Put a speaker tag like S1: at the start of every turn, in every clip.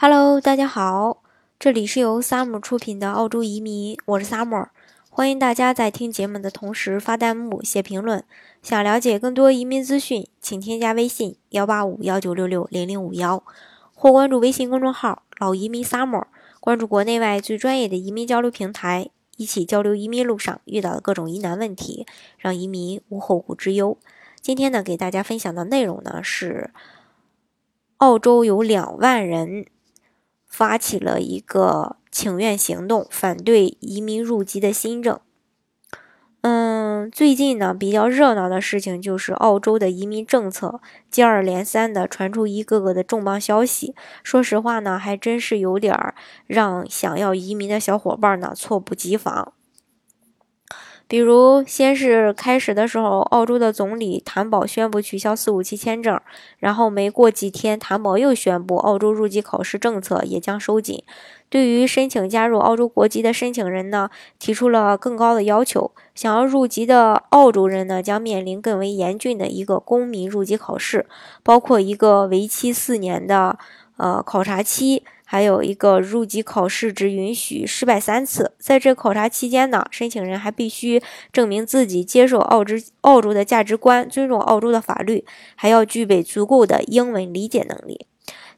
S1: Hello，大家好，这里是由 Summer 出品的澳洲移民，我是 Summer，欢迎大家在听节目的同时发弹幕、写评论。想了解更多移民资讯，请添加微信幺八五幺九六六零零五幺，或关注微信公众号“老移民 Summer”，关注国内外最专业的移民交流平台，一起交流移民路上遇到的各种疑难问题，让移民无后顾之忧。今天呢，给大家分享的内容呢是，澳洲有两万人发起了一个请愿行动，反对移民入籍的新政。嗯，最近呢比较热闹的事情就是澳洲的移民政策接二连三的传出一个个的重磅消息。说实话呢，还真是有点让想要移民的小伙伴呢措不及防。比如，先是开始的时候，澳洲的总理谭宝宣布取消四五七签证，然后没过几天，谭宝又宣布澳洲入籍考试政策也将收紧。对于申请加入澳洲国籍的申请人呢，提出了更高的要求。想要入籍的澳洲人呢，将面临更为严峻的一个公民入籍考试，包括一个为期四年的呃考察期。还有一个入籍考试只允许失败三次，在这考察期间呢，申请人还必须证明自己接受澳洲澳洲的价值观，尊重澳洲的法律，还要具备足够的英文理解能力。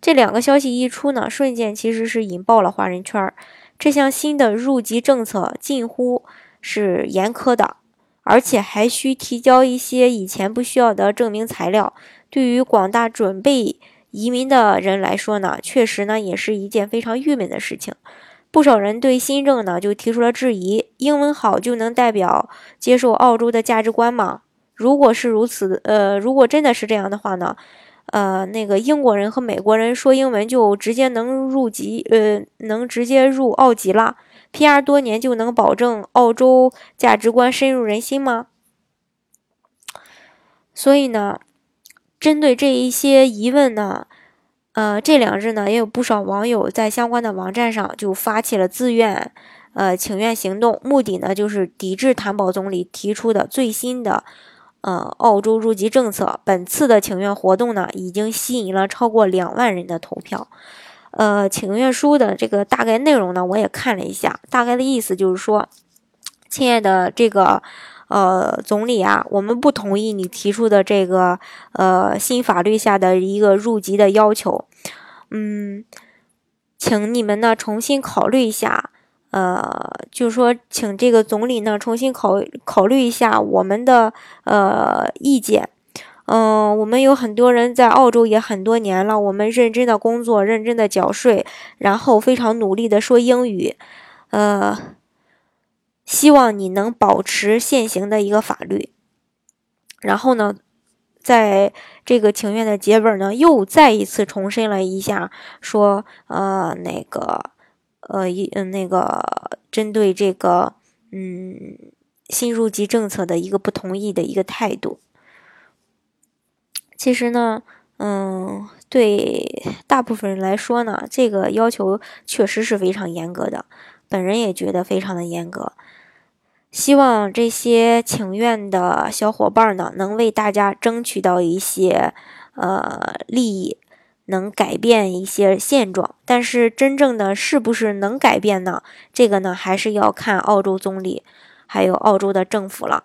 S1: 这两个消息一出呢，瞬间其实是引爆了华人圈。这项新的入籍政策近乎是严苛的，而且还需提交一些以前不需要的证明材料。对于广大准备。移民的人来说呢，确实呢也是一件非常郁闷的事情。不少人对新政呢就提出了质疑：英文好就能代表接受澳洲的价值观吗？如果是如此，呃，如果真的是这样的话呢，呃，那个英国人和美国人说英文就直接能入籍，呃，能直接入澳籍了？PR 多年就能保证澳洲价值观深入人心吗？所以呢？针对这一些疑问呢，呃，这两日呢，也有不少网友在相关的网站上就发起了自愿，呃，请愿行动，目的呢就是抵制谭宝总理提出的最新的，呃，澳洲入籍政策。本次的请愿活动呢，已经吸引了超过两万人的投票。呃，请愿书的这个大概内容呢，我也看了一下，大概的意思就是说，亲爱的这个。呃，总理啊，我们不同意你提出的这个呃新法律下的一个入籍的要求，嗯，请你们呢重新考虑一下，呃，就是说，请这个总理呢重新考考虑一下我们的呃意见，嗯，我们有很多人在澳洲也很多年了，我们认真的工作，认真的缴税，然后非常努力的说英语，呃。希望你能保持现行的一个法律，然后呢，在这个请愿的结尾呢，又再一次重申了一下，说呃那个呃一嗯那个针对这个嗯新入籍政策的一个不同意的一个态度。其实呢，嗯，对大部分人来说呢，这个要求确实是非常严格的，本人也觉得非常的严格。希望这些请愿的小伙伴呢，能为大家争取到一些呃利益，能改变一些现状。但是真正的是不是能改变呢？这个呢，还是要看澳洲总理还有澳洲的政府了。